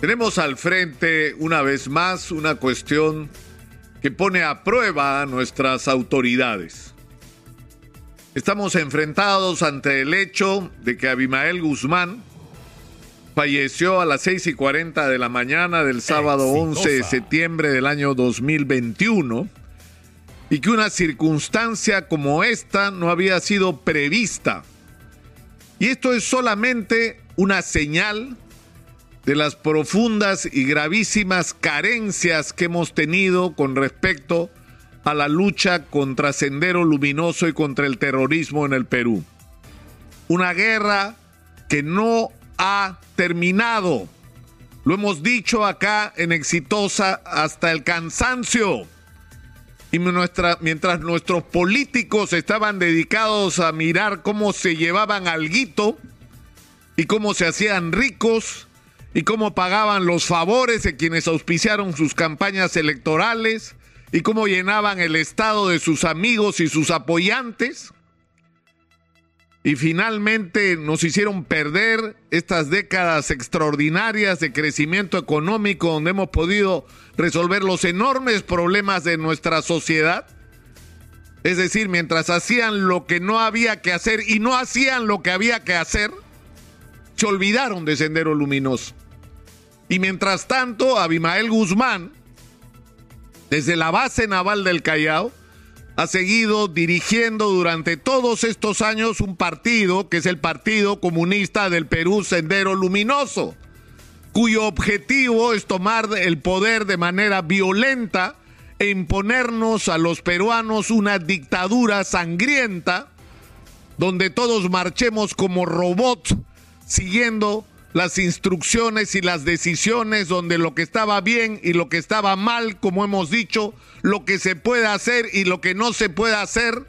Tenemos al frente una vez más una cuestión que pone a prueba a nuestras autoridades. Estamos enfrentados ante el hecho de que Abimael Guzmán falleció a las 6 y 40 de la mañana del sábado 11 de septiembre del año 2021 y que una circunstancia como esta no había sido prevista. Y esto es solamente una señal de las profundas y gravísimas carencias que hemos tenido con respecto a la lucha contra Sendero Luminoso y contra el terrorismo en el Perú. Una guerra que no ha terminado. Lo hemos dicho acá en Exitosa hasta el cansancio. Y mientras nuestros políticos estaban dedicados a mirar cómo se llevaban alguito y cómo se hacían ricos, y cómo pagaban los favores de quienes auspiciaron sus campañas electorales y cómo llenaban el estado de sus amigos y sus apoyantes. Y finalmente nos hicieron perder estas décadas extraordinarias de crecimiento económico donde hemos podido resolver los enormes problemas de nuestra sociedad. Es decir, mientras hacían lo que no había que hacer y no hacían lo que había que hacer, se olvidaron de Sendero Luminoso. Y mientras tanto, Abimael Guzmán, desde la base naval del Callao, ha seguido dirigiendo durante todos estos años un partido que es el Partido Comunista del Perú Sendero Luminoso, cuyo objetivo es tomar el poder de manera violenta e imponernos a los peruanos una dictadura sangrienta donde todos marchemos como robots siguiendo las instrucciones y las decisiones donde lo que estaba bien y lo que estaba mal, como hemos dicho, lo que se puede hacer y lo que no se puede hacer,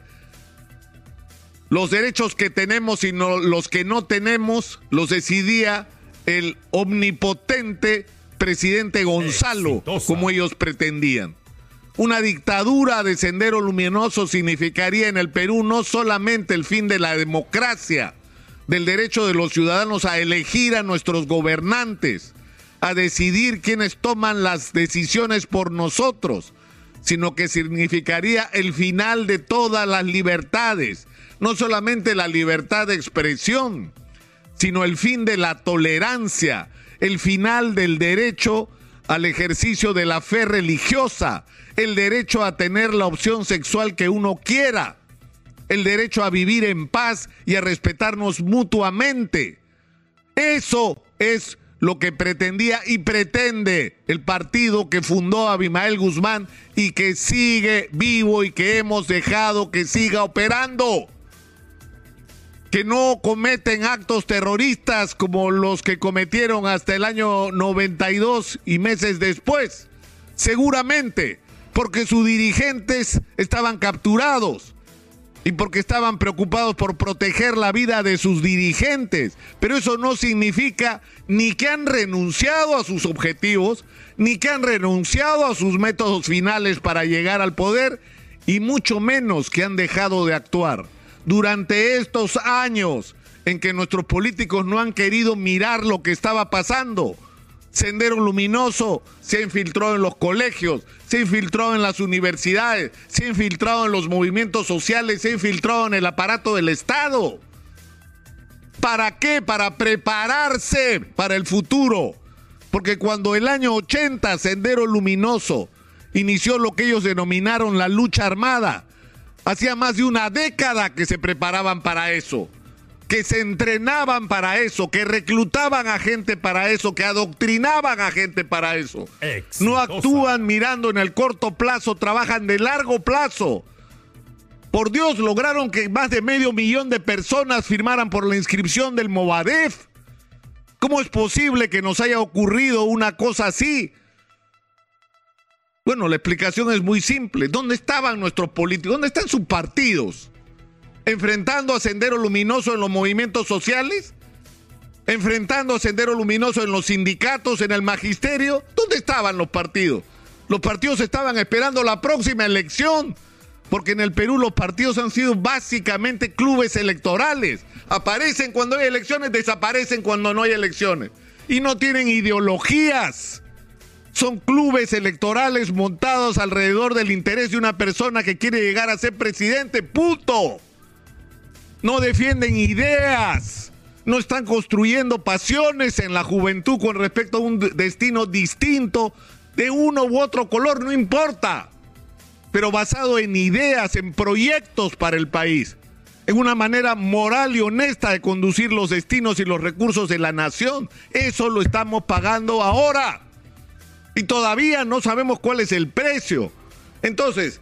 los derechos que tenemos y los que no tenemos, los decidía el omnipotente presidente Gonzalo, como ellos pretendían. Una dictadura de sendero luminoso significaría en el Perú no solamente el fin de la democracia, del derecho de los ciudadanos a elegir a nuestros gobernantes, a decidir quiénes toman las decisiones por nosotros, sino que significaría el final de todas las libertades, no solamente la libertad de expresión, sino el fin de la tolerancia, el final del derecho al ejercicio de la fe religiosa, el derecho a tener la opción sexual que uno quiera el derecho a vivir en paz y a respetarnos mutuamente. Eso es lo que pretendía y pretende el partido que fundó Abimael Guzmán y que sigue vivo y que hemos dejado que siga operando. Que no cometen actos terroristas como los que cometieron hasta el año 92 y meses después. Seguramente, porque sus dirigentes estaban capturados y porque estaban preocupados por proteger la vida de sus dirigentes. Pero eso no significa ni que han renunciado a sus objetivos, ni que han renunciado a sus métodos finales para llegar al poder, y mucho menos que han dejado de actuar. Durante estos años en que nuestros políticos no han querido mirar lo que estaba pasando, Sendero Luminoso se infiltró en los colegios, se infiltró en las universidades, se infiltrado en los movimientos sociales, se infiltró en el aparato del Estado. ¿Para qué? Para prepararse para el futuro. Porque cuando el año 80 Sendero Luminoso inició lo que ellos denominaron la lucha armada, hacía más de una década que se preparaban para eso que se entrenaban para eso, que reclutaban a gente para eso, que adoctrinaban a gente para eso. No actúan mirando en el corto plazo, trabajan de largo plazo. Por Dios, lograron que más de medio millón de personas firmaran por la inscripción del Movadef. ¿Cómo es posible que nos haya ocurrido una cosa así? Bueno, la explicación es muy simple. ¿Dónde estaban nuestros políticos? ¿Dónde están sus partidos? Enfrentando a Sendero Luminoso en los movimientos sociales, enfrentando a Sendero Luminoso en los sindicatos, en el magisterio. ¿Dónde estaban los partidos? Los partidos estaban esperando la próxima elección, porque en el Perú los partidos han sido básicamente clubes electorales. Aparecen cuando hay elecciones, desaparecen cuando no hay elecciones. y no tienen ideologías. Son clubes electorales montados alrededor del interés de una persona que quiere llegar a ser presidente. Punto. No defienden ideas. No están construyendo pasiones en la juventud con respecto a un destino distinto de uno u otro color, no importa. Pero basado en ideas, en proyectos para el país en una manera moral y honesta de conducir los destinos y los recursos de la nación. Eso lo estamos pagando ahora. Y todavía no sabemos cuál es el precio. Entonces,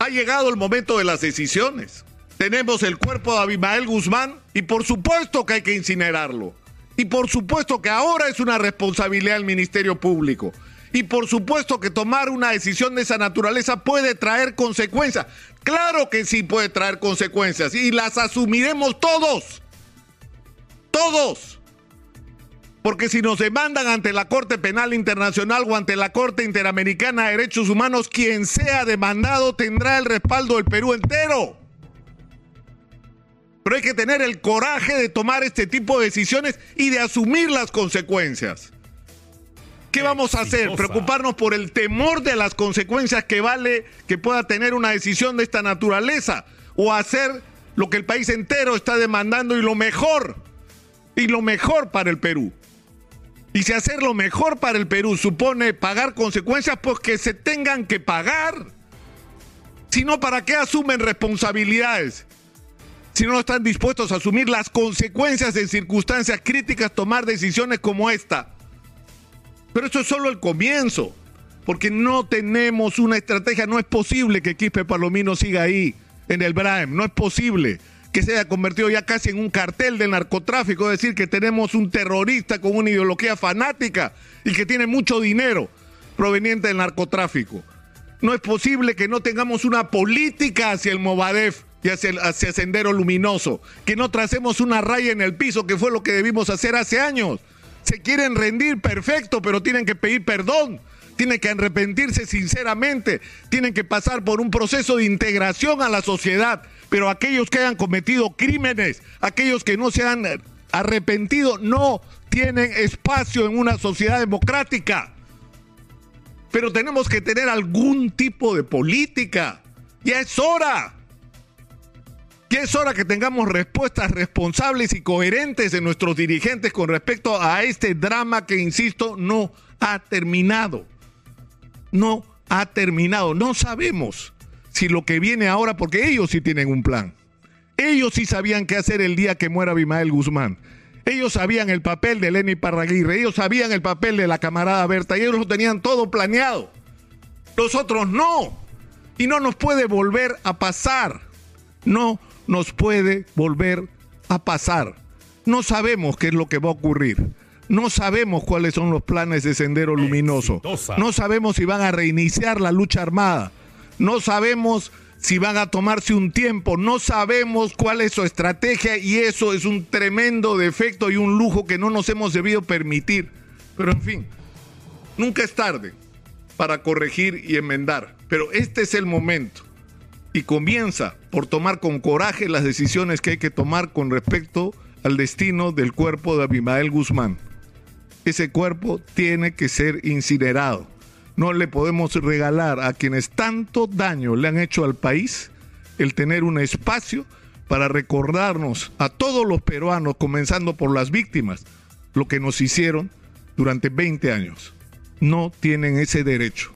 ha llegado el momento de las decisiones. Tenemos el cuerpo de Abimael Guzmán y por supuesto que hay que incinerarlo. Y por supuesto que ahora es una responsabilidad del Ministerio Público. Y por supuesto que tomar una decisión de esa naturaleza puede traer consecuencias. Claro que sí puede traer consecuencias y las asumiremos todos. Todos. Porque si nos demandan ante la Corte Penal Internacional o ante la Corte Interamericana de Derechos Humanos, quien sea demandado tendrá el respaldo del Perú entero. Pero hay que tener el coraje de tomar este tipo de decisiones y de asumir las consecuencias. ¿Qué vamos a hacer? ¿Preocuparnos por el temor de las consecuencias que vale que pueda tener una decisión de esta naturaleza? ¿O hacer lo que el país entero está demandando y lo mejor? Y lo mejor para el Perú. Y si hacer lo mejor para el Perú supone pagar consecuencias, pues que se tengan que pagar. Si no, ¿para qué asumen responsabilidades? Si no están dispuestos a asumir las consecuencias en circunstancias críticas, tomar decisiones como esta. Pero eso es solo el comienzo, porque no tenemos una estrategia. No es posible que Quispe Palomino siga ahí, en el Braem. No es posible que se haya convertido ya casi en un cartel de narcotráfico, es decir, que tenemos un terrorista con una ideología fanática y que tiene mucho dinero proveniente del narcotráfico. No es posible que no tengamos una política hacia el Movadef y hacia, el, hacia Sendero Luminoso, que no tracemos una raya en el piso, que fue lo que debimos hacer hace años se quieren rendir, perfecto, pero tienen que pedir perdón, tienen que arrepentirse sinceramente, tienen que pasar por un proceso de integración a la sociedad, pero aquellos que hayan cometido crímenes, aquellos que no se han arrepentido, no tienen espacio en una sociedad democrática. Pero tenemos que tener algún tipo de política. Ya es hora. Ya es hora que tengamos respuestas responsables y coherentes de nuestros dirigentes con respecto a este drama que, insisto, no ha terminado. No ha terminado. No sabemos si lo que viene ahora, porque ellos sí tienen un plan. Ellos sí sabían qué hacer el día que muera Abimael Guzmán. Ellos sabían el papel de Lenny Parraguirre, ellos sabían el papel de la camarada Berta y ellos lo tenían todo planeado. Nosotros no. Y no nos puede volver a pasar. No nos puede volver a pasar. No sabemos qué es lo que va a ocurrir. No sabemos cuáles son los planes de Sendero Luminoso. No sabemos si van a reiniciar la lucha armada. No sabemos si van a tomarse un tiempo. No sabemos cuál es su estrategia y eso es un tremendo defecto y un lujo que no nos hemos debido permitir. Pero en fin, nunca es tarde para corregir y enmendar. Pero este es el momento y comienza por tomar con coraje las decisiones que hay que tomar con respecto al destino del cuerpo de Abimael Guzmán. Ese cuerpo tiene que ser incinerado. No le podemos regalar a quienes tanto daño le han hecho al país el tener un espacio para recordarnos a todos los peruanos, comenzando por las víctimas, lo que nos hicieron durante 20 años. No tienen ese derecho.